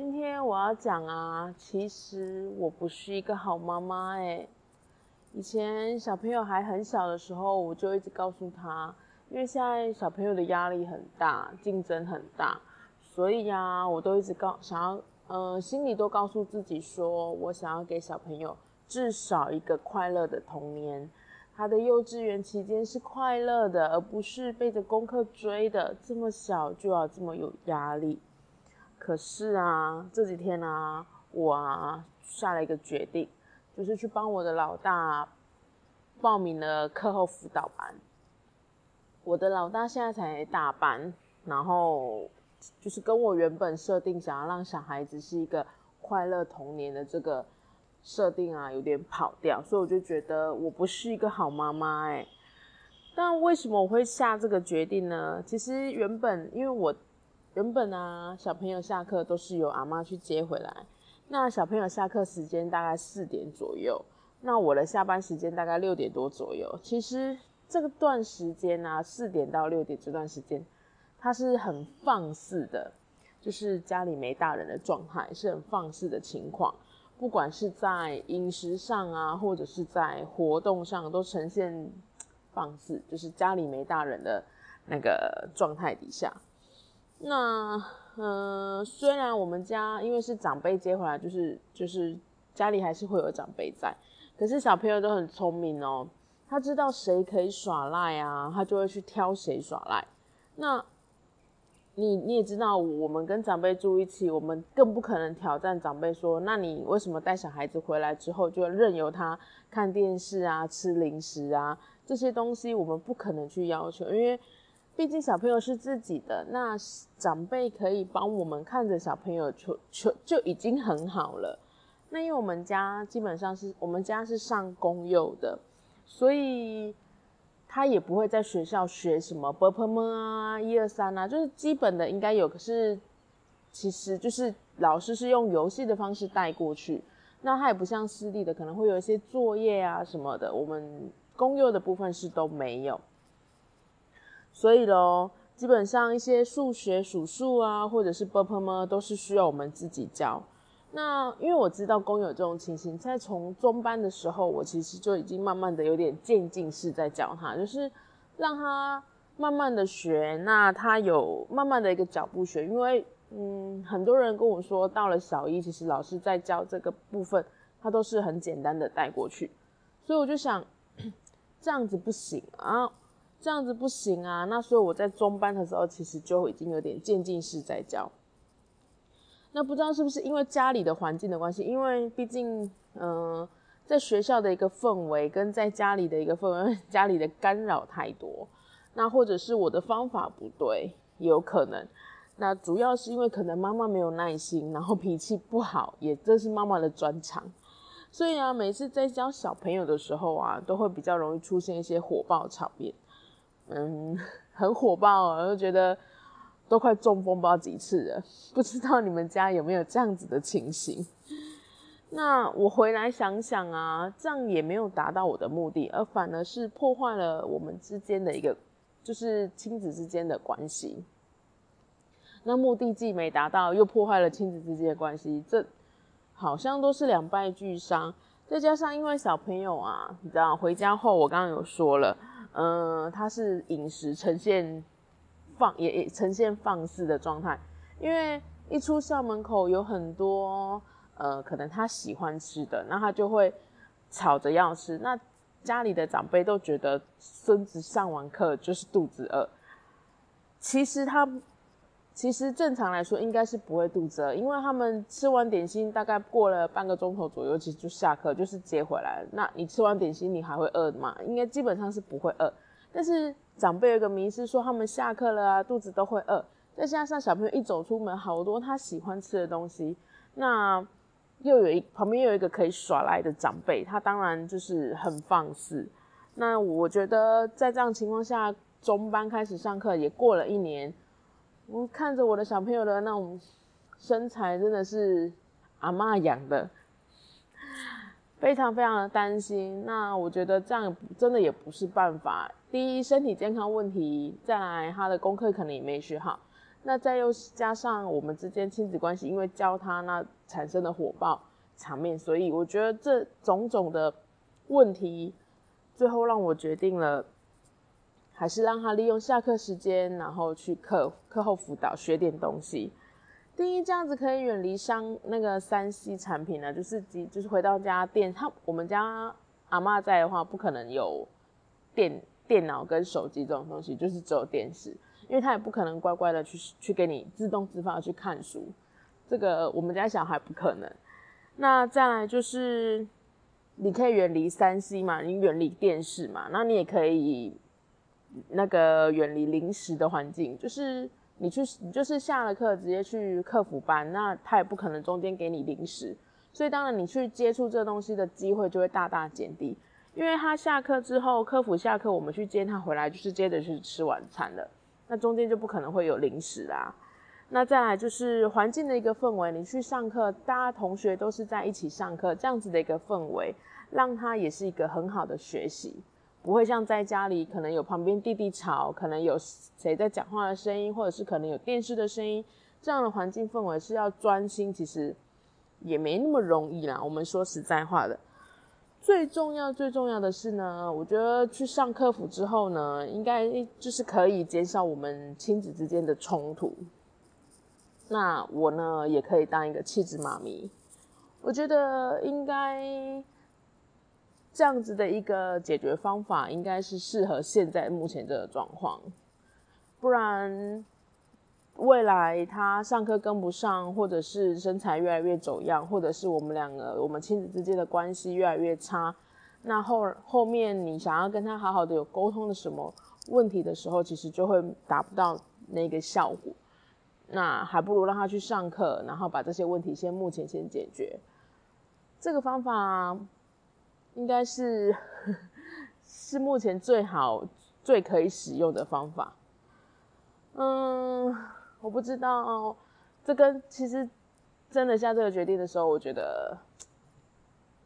今天我要讲啊，其实我不是一个好妈妈哎。以前小朋友还很小的时候，我就一直告诉他，因为现在小朋友的压力很大，竞争很大，所以呀，我都一直告想要，呃，心里都告诉自己说，我想要给小朋友。至少一个快乐的童年，他的幼稚园期间是快乐的，而不是背着功课追的。这么小就要这么有压力，可是啊，这几天啊，我啊下了一个决定，就是去帮我的老大报名了课后辅导班。我的老大现在才大班，然后就是跟我原本设定想要让小孩子是一个快乐童年的这个。设定啊有点跑掉，所以我就觉得我不是一个好妈妈哎。但为什么我会下这个决定呢？其实原本因为我原本啊小朋友下课都是由阿妈去接回来，那小朋友下课时间大概四点左右，那我的下班时间大概六点多左右。其实这个段时间啊，四点到六点这段时间，他是很放肆的，就是家里没大人的状态，是很放肆的情况。不管是在饮食上啊，或者是在活动上，都呈现放肆，就是家里没大人的那个状态底下。那嗯，虽然我们家因为是长辈接回来，就是就是家里还是会有长辈在，可是小朋友都很聪明哦，他知道谁可以耍赖啊，他就会去挑谁耍赖。那你你也知道，我们跟长辈住一起，我们更不可能挑战长辈说，那你为什么带小孩子回来之后就任由他看电视啊、吃零食啊这些东西？我们不可能去要求，因为毕竟小朋友是自己的，那长辈可以帮我们看着小朋友就就就已经很好了。那因为我们家基本上是我们家是上公幼的，所以。他也不会在学校学什么 b p m 啊，一二三啊，就是基本的应该有。可是其实就是老师是用游戏的方式带过去，那他也不像私立的，可能会有一些作业啊什么的。我们公幼的部分是都没有，所以咯，基本上一些数学、数数啊，或者是 b p m 都是需要我们自己教。那因为我知道公有这种情形，在从中班的时候，我其实就已经慢慢的有点渐进式在教他，就是让他慢慢的学，那他有慢慢的一个脚步学。因为嗯，很多人跟我说，到了小一，其实老师在教这个部分，他都是很简单的带过去，所以我就想 这样子不行啊，这样子不行啊。那所以我在中班的时候，其实就已经有点渐进式在教。那不知道是不是因为家里的环境的关系，因为毕竟，嗯，在学校的一个氛围跟在家里的一个氛围，家里的干扰太多，那或者是我的方法不对，也有可能。那主要是因为可能妈妈没有耐心，然后脾气不好，也这是妈妈的专长，所以啊，每次在教小朋友的时候啊，都会比较容易出现一些火爆场面，嗯，很火爆，我就觉得。都快中风不知道几次了，不知道你们家有没有这样子的情形？那我回来想想啊，这样也没有达到我的目的，而反而是破坏了我们之间的一个，就是亲子之间的关系。那目的既没达到，又破坏了亲子之间的关系，这好像都是两败俱伤。再加上因为小朋友啊，你知道回家后，我刚刚有说了，嗯，他是饮食呈现。放也也呈现放肆的状态，因为一出校门口有很多呃，可能他喜欢吃的，那他就会吵着要吃。那家里的长辈都觉得孙子上完课就是肚子饿，其实他其实正常来说应该是不会肚子饿，因为他们吃完点心大概过了半个钟头左右，其实就下课就是接回来。那你吃完点心你还会饿吗？应该基本上是不会饿，但是。长辈有个迷思，说他们下课了啊，肚子都会饿。再加上小朋友一走出门，好多他喜欢吃的东西，那又有一旁边又有一个可以耍赖的长辈，他当然就是很放肆。那我觉得在这样情况下，中班开始上课也过了一年，我看着我的小朋友的那种身材，真的是阿妈养的。非常非常的担心，那我觉得这样真的也不是办法。第一，身体健康问题；再来，他的功课可能也没学好。那再又加上我们之间亲子关系，因为教他那产生的火爆场面，所以我觉得这种种的问题，最后让我决定了，还是让他利用下课时间，然后去课课后辅导学点东西。第一，这样子可以远离商那个三 C 产品呢，就是就是回到家电，他我们家阿妈在的话，不可能有电电脑跟手机这种东西，就是只有电视，因为他也不可能乖乖的去去给你自动自发去看书，这个我们家小孩不可能。那再来就是你可以远离三 C 嘛，你远离电视嘛，那你也可以那个远离零食的环境，就是。你去，你就是下了课直接去客服班，那他也不可能中间给你零食，所以当然你去接触这东西的机会就会大大减低。因为他下课之后，客服下课，我们去接他回来，就是接着去吃晚餐了，那中间就不可能会有零食啦。那再来就是环境的一个氛围，你去上课，大家同学都是在一起上课，这样子的一个氛围，让他也是一个很好的学习。不会像在家里，可能有旁边弟弟吵，可能有谁在讲话的声音，或者是可能有电视的声音，这样的环境氛围是要专心，其实也没那么容易啦。我们说实在话的，最重要最重要的是呢，我觉得去上客服之后呢，应该就是可以减少我们亲子之间的冲突。那我呢，也可以当一个气质妈咪，我觉得应该。这样子的一个解决方法，应该是适合现在目前这个状况，不然未来他上课跟不上，或者是身材越来越走样，或者是我们两个我们亲子之间的关系越来越差，那后后面你想要跟他好好的有沟通的什么问题的时候，其实就会达不到那个效果，那还不如让他去上课，然后把这些问题先目前先解决，这个方法。应该是是目前最好、最可以使用的方法。嗯，我不知道这跟其实真的下这个决定的时候，我觉得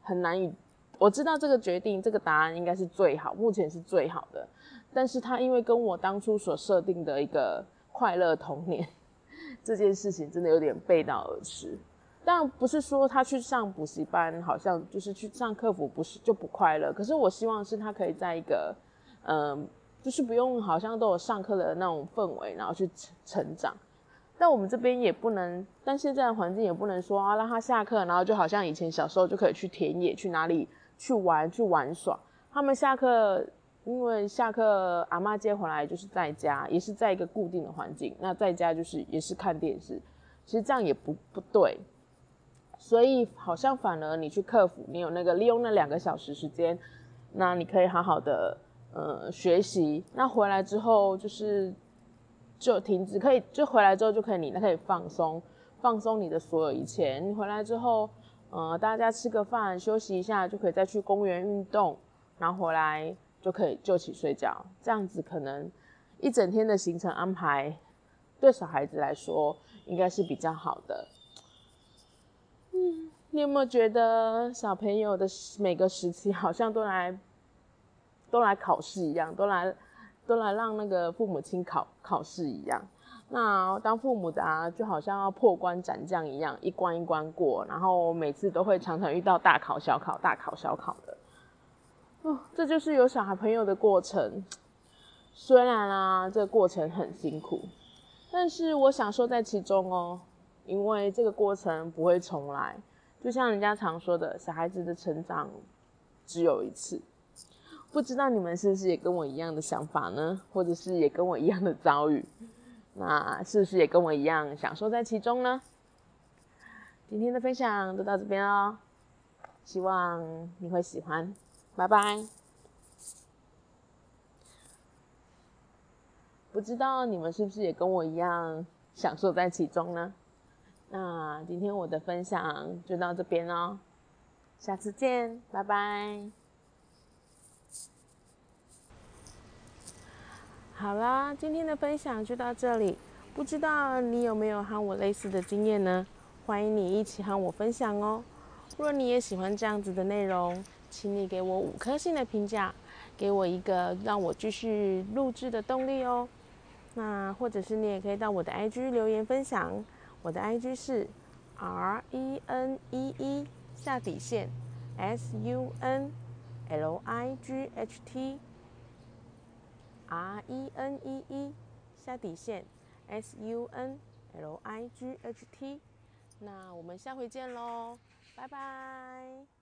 很难以。我知道这个决定、这个答案应该是最好，目前是最好的。但是他因为跟我当初所设定的一个快乐童年 这件事情，真的有点背道而驰。但不是说他去上补习班，好像就是去上课服，不是就不快乐。可是我希望是他可以在一个，嗯，就是不用好像都有上课的那种氛围，然后去成成长。但我们这边也不能，但现在的环境也不能说啊，让他下课，然后就好像以前小时候就可以去田野，去哪里去玩去玩耍。他们下课，因为下课阿妈接回来就是在家，也是在一个固定的环境。那在家就是也是看电视，其实这样也不不对。所以好像反而你去克服，你有那个利用那两个小时时间，那你可以好好的呃学习。那回来之后就是就停止，可以就回来之后就可以你那可以放松，放松你的所有一切。你回来之后，呃大家吃个饭休息一下，就可以再去公园运动，然后回来就可以就起睡觉。这样子可能一整天的行程安排对小孩子来说应该是比较好的。你有没有觉得小朋友的每个时期好像都来都来考试一样，都来都来让那个父母亲考考试一样？那当父母的啊，就好像要破关斩将一样，一关一关过，然后每次都会常常遇到大考小考、大考小考的。哦，这就是有小孩朋友的过程。虽然啊，这个过程很辛苦，但是我享受在其中哦。因为这个过程不会重来，就像人家常说的，小孩子的成长只有一次。不知道你们是不是也跟我一样的想法呢？或者是也跟我一样的遭遇？那是不是也跟我一样享受在其中呢？今天的分享就到这边哦，希望你会喜欢，拜拜。不知道你们是不是也跟我一样？享受在其中呢？那今天我的分享就到这边哦，下次见，拜拜。好啦，今天的分享就到这里。不知道你有没有和我类似的经验呢？欢迎你一起和我分享哦。若你也喜欢这样子的内容，请你给我五颗星的评价，给我一个让我继续录制的动力哦。那或者是你也可以到我的 IG 留言分享，我的 IG 是 R E N E E 下底线 S U N L I G H T。R E N E E 下底线 S U N L I G H T，那我们下回见喽，拜拜。